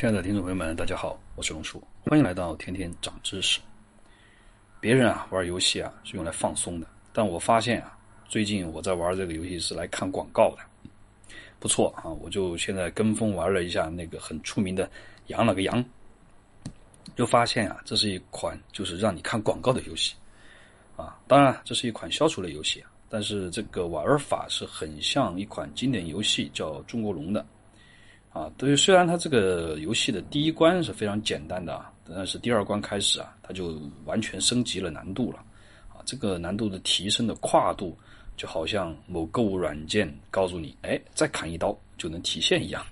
亲爱的听众朋友们，大家好，我是龙叔，欢迎来到天天长知识。别人啊玩游戏啊是用来放松的，但我发现啊，最近我在玩这个游戏是来看广告的。不错啊，我就现在跟风玩了一下那个很出名的《羊了个羊》，就发现啊，这是一款就是让你看广告的游戏啊。当然，这是一款消除类游戏，但是这个玩法是很像一款经典游戏叫《中国龙》的。啊，对，虽然它这个游戏的第一关是非常简单的啊，但是第二关开始啊，它就完全升级了难度了，啊，这个难度的提升的跨度，就好像某购物软件告诉你，哎，再砍一刀就能提现一样。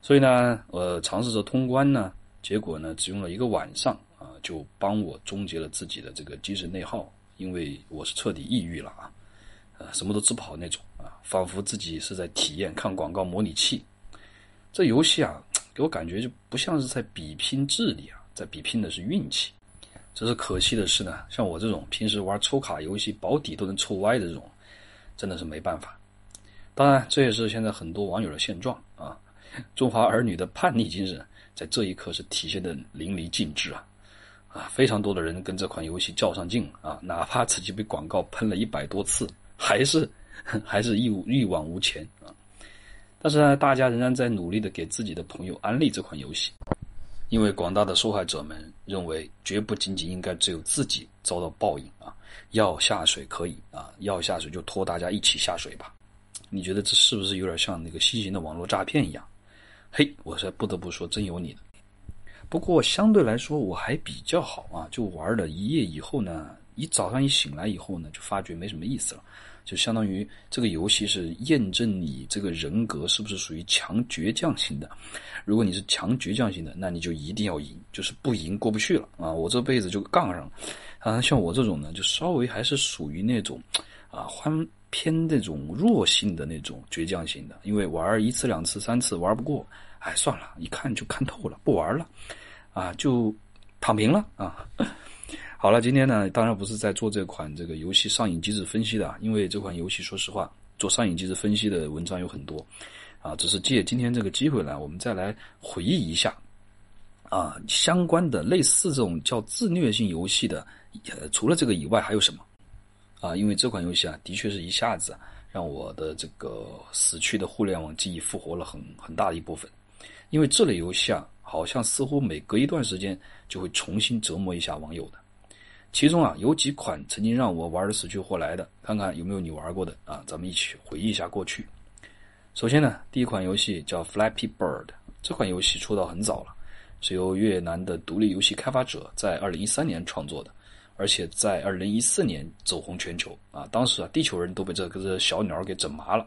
所以呢，我尝试着通关呢，结果呢，只用了一个晚上啊，就帮我终结了自己的这个精神内耗，因为我是彻底抑郁了啊，呃，什么都治不好那种啊，仿佛自己是在体验看广告模拟器。这游戏啊，给我感觉就不像是在比拼智力啊，在比拼的是运气。只是可惜的是呢，像我这种平时玩抽卡游戏保底都能抽歪的这种，真的是没办法。当然，这也是现在很多网友的现状啊。中华儿女的叛逆精神在这一刻是体现的淋漓尽致啊！啊，非常多的人跟这款游戏较上劲啊，哪怕自己被广告喷了一百多次，还是 还是一无一往无前啊。但是呢，大家仍然在努力的给自己的朋友安利这款游戏，因为广大的受害者们认为，绝不仅仅应该只有自己遭到报应啊！要下水可以啊，要下水就拖大家一起下水吧。你觉得这是不是有点像那个新型的网络诈骗一样？嘿，我是不得不说，真有你的。不过相对来说我还比较好啊，就玩了一夜以后呢，一早上一醒来以后呢，就发觉没什么意思了。就相当于这个游戏是验证你这个人格是不是属于强倔强型的。如果你是强倔强型的，那你就一定要赢，就是不赢过不去了啊！我这辈子就杠上了。啊，像我这种呢，就稍微还是属于那种啊，欢偏那种弱性的那种倔强型的。因为玩一次两次三次玩不过，哎，算了，一看就看透了，不玩了，啊，就躺平了啊。好了，今天呢，当然不是在做这款这个游戏上瘾机制分析的，因为这款游戏说实话，做上瘾机制分析的文章有很多，啊，只是借今天这个机会呢，我们再来回忆一下，啊，相关的类似这种叫自虐性游戏的，呃，除了这个以外还有什么？啊，因为这款游戏啊，的确是一下子让我的这个死去的互联网记忆复活了很很大的一部分，因为这类游戏啊，好像似乎每隔一段时间就会重新折磨一下网友的。其中啊，有几款曾经让我玩的死去活来的，看看有没有你玩过的啊？咱们一起回忆一下过去。首先呢，第一款游戏叫 Flappy Bird，这款游戏出道很早了，是由越南的独立游戏开发者在二零一三年创作的，而且在二零一四年走红全球啊。当时啊，地球人都被这个小鸟给整麻了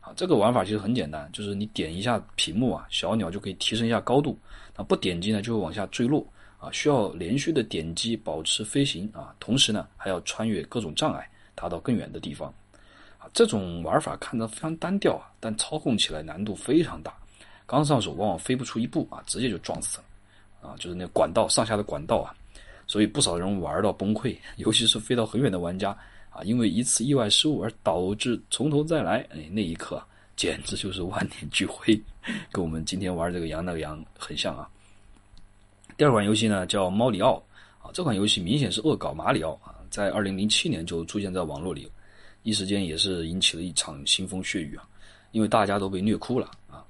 啊。这个玩法其实很简单，就是你点一下屏幕啊，小鸟就可以提升一下高度，那不点击呢就会往下坠落。啊，需要连续的点击保持飞行啊，同时呢还要穿越各种障碍，达到更远的地方。啊，这种玩法看着非常单调啊，但操控起来难度非常大。刚上手往往飞不出一步啊，直接就撞死了。啊，就是那管道上下的管道啊，所以不少人玩到崩溃，尤其是飞到很远的玩家啊，因为一次意外失误而导致从头再来，哎，那一刻简直就是万念俱灰，跟我们今天玩这个羊那个羊很像啊。第二款游戏呢叫猫里奥啊，这款游戏明显是恶搞马里奥啊，在二零零七年就出现在网络里，一时间也是引起了一场腥风血雨啊，因为大家都被虐哭了啊。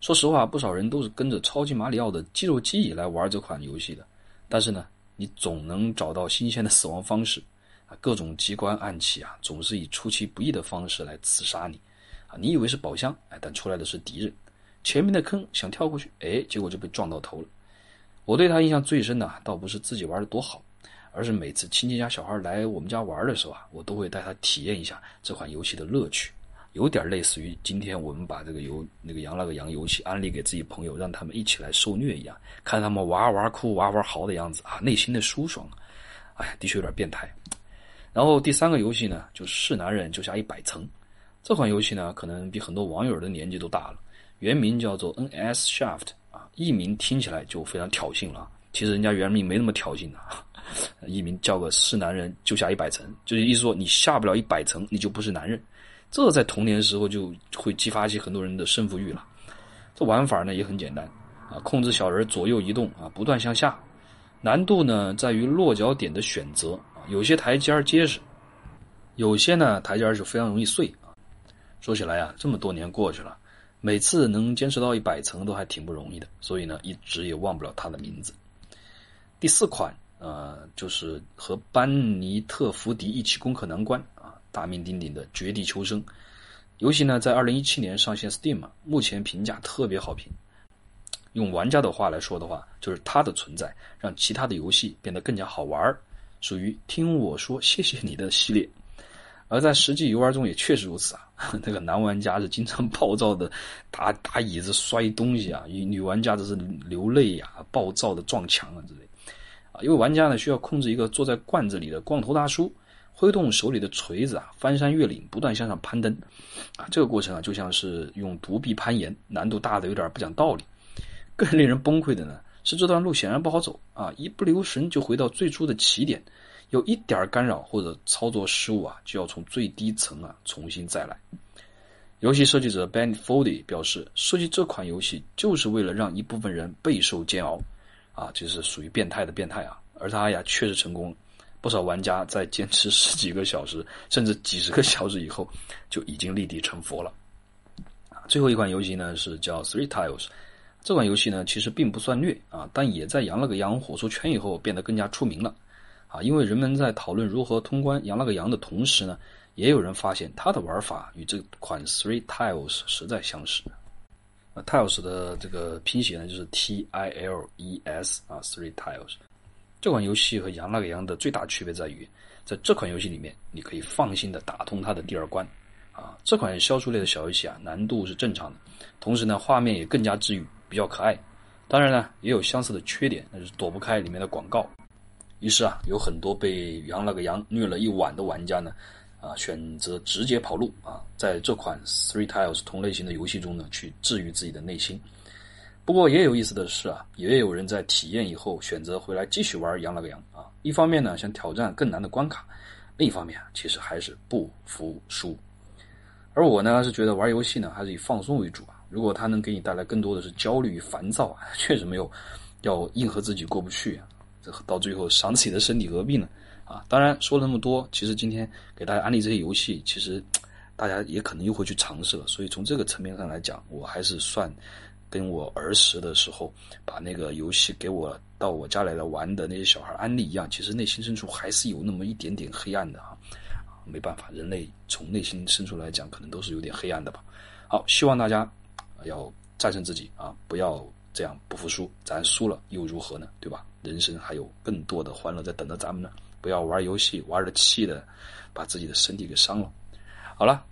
说实话，不少人都是跟着超级马里奥的肌肉记忆来玩这款游戏的，但是呢，你总能找到新鲜的死亡方式啊，各种机关暗器啊，总是以出其不意的方式来刺杀你啊，你以为是宝箱哎，但出来的是敌人，前面的坑想跳过去哎，结果就被撞到头了。我对他印象最深的，倒不是自己玩的多好，而是每次亲戚家小孩来我们家玩的时候啊，我都会带他体验一下这款游戏的乐趣，有点类似于今天我们把这个游那个羊那个羊游戏安利给自己朋友，让他们一起来受虐一样，看他们哇哇哭哇哇嚎的样子啊，内心的舒爽，哎，的确有点变态。然后第三个游戏呢，就是男人就下一百层，这款游戏呢，可能比很多网友的年纪都大了，原名叫做 N.S. Shaft。啊艺名听起来就非常挑衅了，其实人家原名没那么挑衅的，艺名叫个是男人就下一百层，就是意思说你下不了一百层，你就不是男人。这在童年时候就会激发起很多人的胜负欲了。这玩法呢也很简单，啊，控制小人左右移动啊，不断向下。难度呢在于落脚点的选择啊，有些台阶结实，有些呢台阶儿就非常容易碎啊。说起来啊，这么多年过去了，每次能坚持到一百层都还挺不容易的，所以呢一直也忘不了它的名字。第四款呃，就是和班尼特福迪一起攻克难关啊，大名鼎鼎的《绝地求生》游戏呢，在二零一七年上线 Steam，目前评价特别好评。用玩家的话来说的话，就是它的存在让其他的游戏变得更加好玩属于听我说谢谢你的系列。而在实际游玩中也确实如此啊，那个男玩家是经常暴躁的打打椅子、摔东西啊，女玩家则是流泪呀、暴躁的撞墙啊之类。啊，因为玩家呢需要控制一个坐在罐子里的光头大叔，挥动手里的锤子啊，翻山越岭，不断向上攀登。啊，这个过程啊就像是用独臂攀岩，难度大的有点不讲道理。更令人崩溃的呢，是这段路显然不好走啊！一不留神就回到最初的起点，有一点干扰或者操作失误啊，就要从最低层啊重新再来。游戏设计者 Ben Foldy 表示，设计这款游戏就是为了让一部分人备受煎熬，啊，这是属于变态的变态啊！而他呀，确实成功，不少玩家在坚持十几个小时甚至几十个小时以后，就已经立地成佛了。最后一款游戏呢，是叫 Three Tiles。这款游戏呢，其实并不算虐啊，但也在《羊了个羊》火出圈以后变得更加出名了，啊，因为人们在讨论如何通关《羊了个羊》的同时呢，也有人发现它的玩法与这款 Three Tiles 实在相似。啊，Tiles 的这个拼写呢就是 T I L E S 啊，Three Tiles。这款游戏和《羊了个羊》的最大区别在于，在这款游戏里面，你可以放心的打通它的第二关。啊，这款消除类的小游戏啊，难度是正常的，同时呢，画面也更加治愈。比较可爱，当然呢，也有相似的缺点，那就是躲不开里面的广告。于是啊，有很多被羊了个羊虐了一晚的玩家呢，啊，选择直接跑路啊，在这款 Three Tiles 同类型的游戏中呢，去治愈自己的内心。不过也有意思的是啊，也有人在体验以后选择回来继续玩羊了个羊啊。一方面呢，想挑战更难的关卡；另一方面啊，其实还是不服输。而我呢，是觉得玩游戏呢，还是以放松为主啊。如果它能给你带来更多的是焦虑与烦躁啊，确实没有要硬和自己过不去啊，这到最后伤自己的身体何必呢？啊，当然说了那么多，其实今天给大家安利这些游戏，其实大家也可能又会去尝试了。所以从这个层面上来讲，我还是算跟我儿时的时候把那个游戏给我到我家来玩的那些小孩安利一样，其实内心深处还是有那么一点点黑暗的啊。没办法，人类从内心深处来讲，可能都是有点黑暗的吧。好，希望大家。要战胜自己啊！不要这样不服输，咱输了又如何呢？对吧？人生还有更多的欢乐在等着咱们呢！不要玩游戏玩的气的，把自己的身体给伤了。好了，